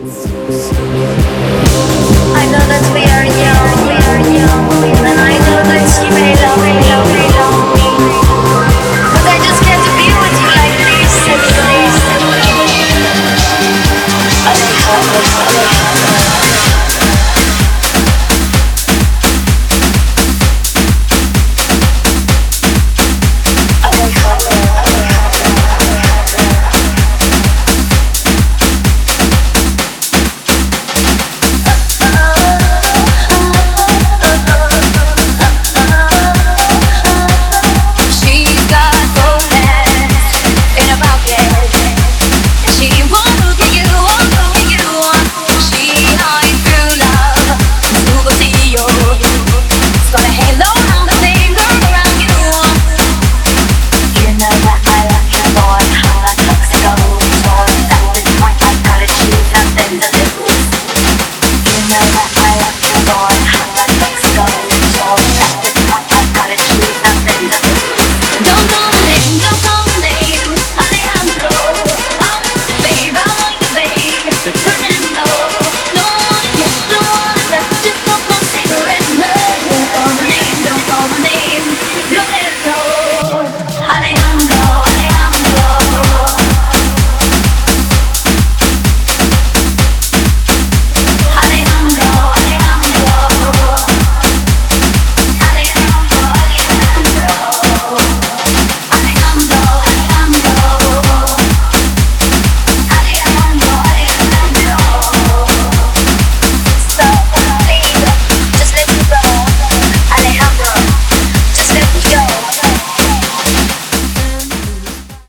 Música